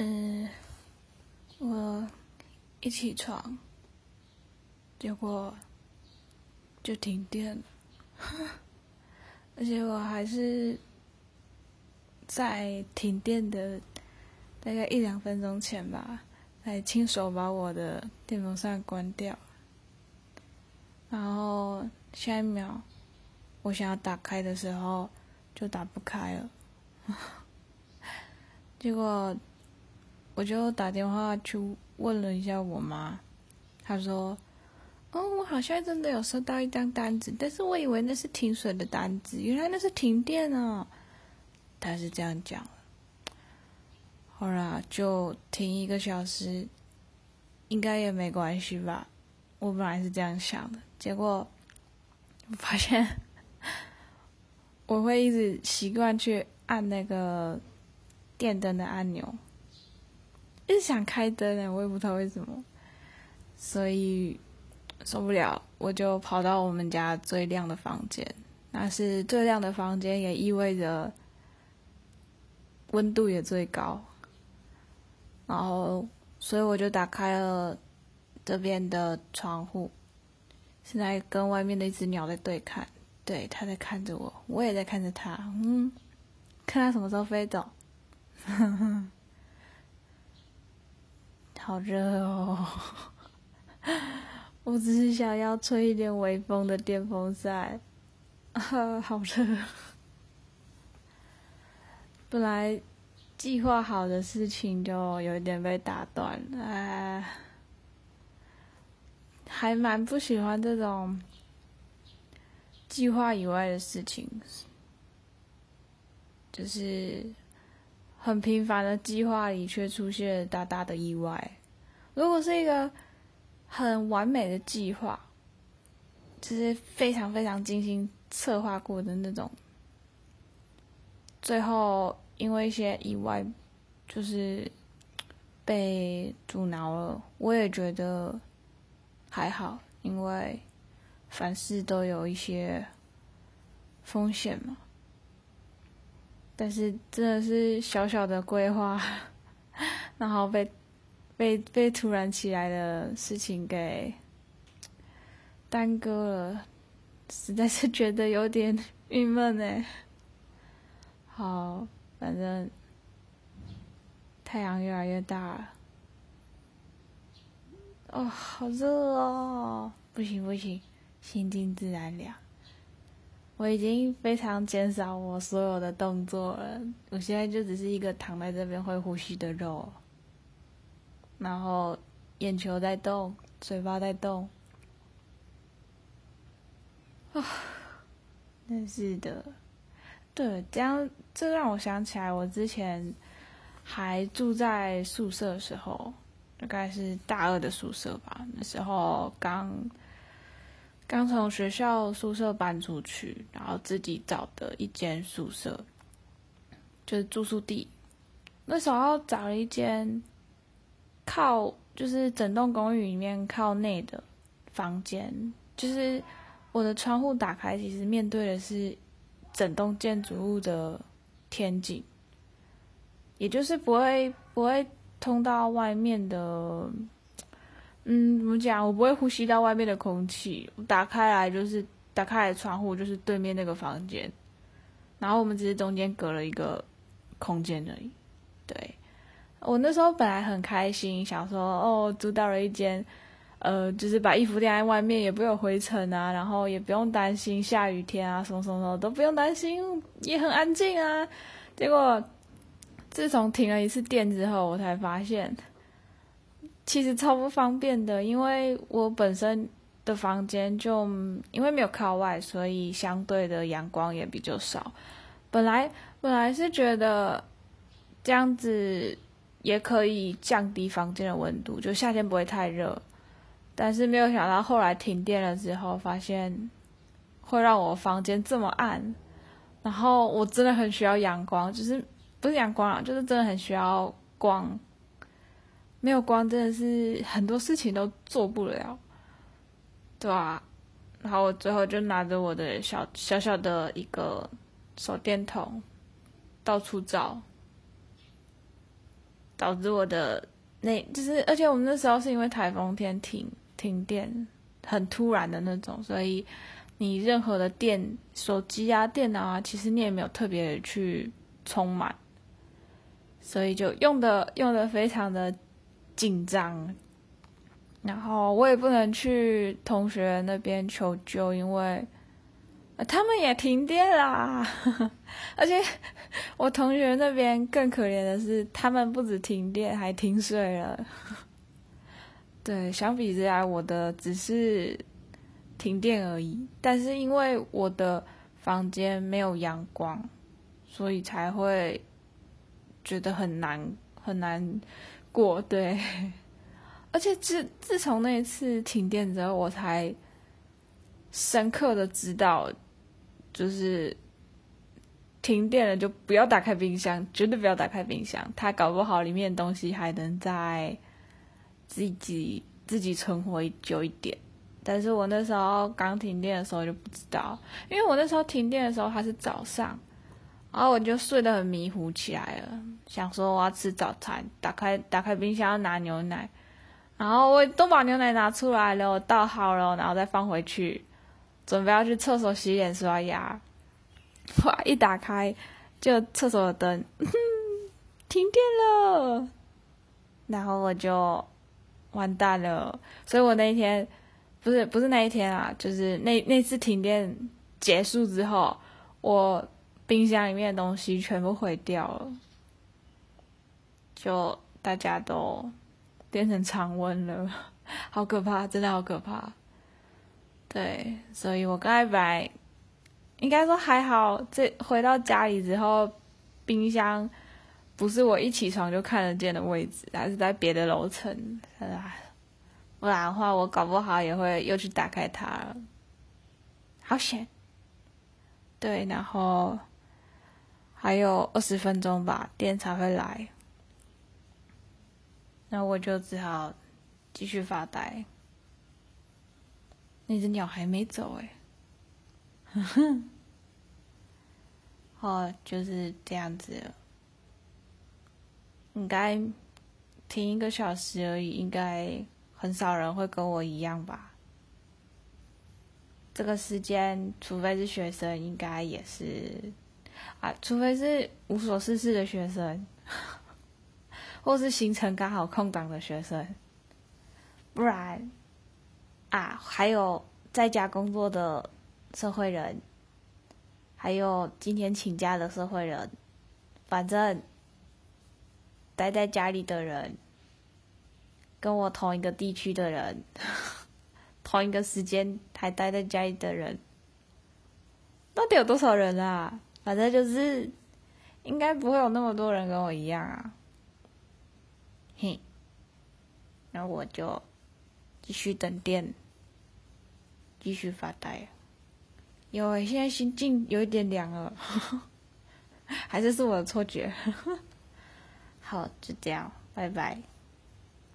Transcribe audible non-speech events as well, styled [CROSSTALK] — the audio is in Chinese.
嗯，我一起床，结果就停电了，[LAUGHS] 而且我还是在停电的大概一两分钟前吧，才亲手把我的电风扇关掉，然后下一秒我想要打开的时候就打不开了，[LAUGHS] 结果。我就打电话去问了一下我妈，她说：“哦，我好像真的有收到一张单子，但是我以为那是停水的单子，原来那是停电啊。”她是这样讲。后来，就停一个小时，应该也没关系吧？我本来是这样想的，结果发现我会一直习惯去按那个电灯的按钮。一直想开灯呢，我也不知道为什么，所以受不了，我就跑到我们家最亮的房间。那是最亮的房间，也意味着温度也最高。然后，所以我就打开了这边的窗户，现在跟外面的一只鸟在对看，对，它在看着我，我也在看着它，嗯，看它什么时候飞走。好热哦！[LAUGHS] 我只是想要吹一点微风的电风扇，啊，[LAUGHS] 好热！本来计划好的事情就有一点被打断了，还蛮不喜欢这种计划以外的事情，就是。很平凡的计划里，却出现大大的意外。如果是一个很完美的计划，就是非常非常精心策划过的那种，最后因为一些意外，就是被阻挠了。我也觉得还好，因为凡事都有一些风险嘛。但是真的是小小的规划，[LAUGHS] 然后被被被突然起来的事情给耽搁了，实在是觉得有点郁闷呢。好，反正太阳越来越大了，哦，好热哦，不行不行，心静自然凉。我已经非常减少我所有的动作了，我现在就只是一个躺在这边会呼吸的肉，然后眼球在动，嘴巴在动，啊，真是的，对，这样这让我想起来，我之前还住在宿舍的时候，大概是大二的宿舍吧，那时候刚。刚从学校宿舍搬出去，然后自己找的一间宿舍，就是住宿地。那时候找了一间靠，就是整栋公寓里面靠内的房间，就是我的窗户打开，其实面对的是整栋建筑物的天井，也就是不会不会通到外面的。嗯，怎么讲？我不会呼吸到外面的空气。打开来就是打开来窗户，就是对面那个房间。然后我们只是中间隔了一个空间而已。我那时候本来很开心，想说哦，租到了一间，呃，就是把衣服晾在外面也不有灰尘啊，然后也不用担心下雨天啊，什么什么都不用担心，也很安静啊。结果自从停了一次电之后，我才发现。其实超不方便的，因为我本身的房间就因为没有靠外，所以相对的阳光也比较少。本来本来是觉得这样子也可以降低房间的温度，就夏天不会太热。但是没有想到后来停电了之后，发现会让我房间这么暗。然后我真的很需要阳光，就是不是阳光啊，就是真的很需要光。没有光，真的是很多事情都做不了，对啊。然后我最后就拿着我的小小小的一个手电筒，到处找，导致我的那就是，而且我们那时候是因为台风天停停电，很突然的那种，所以你任何的电、手机啊、电脑啊，其实你也没有特别去充满，所以就用的用的非常的紧张。然后我也不能去同学那边求救，因为他们也停电啦。[LAUGHS] 而且我同学那边更可怜的是，他们不止停电，还停水了。对，相比之下，我的只是停电而已。但是因为我的房间没有阳光，所以才会觉得很难很难过。对。而且自自从那一次停电之后，我才深刻的知道，就是停电了就不要打开冰箱，绝对不要打开冰箱，它搞不好里面的东西还能再自己自己存活久一点。但是我那时候刚停电的时候就不知道，因为我那时候停电的时候还是早上，然后我就睡得很迷糊起来了，想说我要吃早餐，打开打开冰箱要拿牛奶。然后我都把牛奶拿出来了，我倒好了，然后再放回去，准备要去厕所洗脸刷牙。哇！一打开，就厕所的灯 [LAUGHS] 停电了，然后我就完蛋了。所以我那一天不是不是那一天啊，就是那那次停电结束之后，我冰箱里面的东西全部毁掉了，就大家都。变成常温了，[LAUGHS] 好可怕，真的好可怕。对，所以我刚才本来应该说还好，这回到家里之后，冰箱不是我一起床就看得见的位置，还是在别的楼层。不然的话，我搞不好也会又去打开它了。好险！对，然后还有二十分钟吧，电才会来。那我就只好继续发呆。那只鸟还没走哎，哼哼，哦，就是这样子。应该停一个小时而已，应该很少人会跟我一样吧？这个时间，除非是学生，应该也是啊，除非是无所事事的学生。或是行程刚好空档的学生，不然啊，还有在家工作的社会人，还有今天请假的社会人，反正待在家里的人，跟我同一个地区的人，同一个时间还待在家里的人，到底有多少人啊？反正就是应该不会有那么多人跟我一样啊。嘿，那我就继续等电，继续发呆。因为，现在心境有一点凉了，[LAUGHS] 还是是我的错觉。[LAUGHS] 好，就这样，拜拜。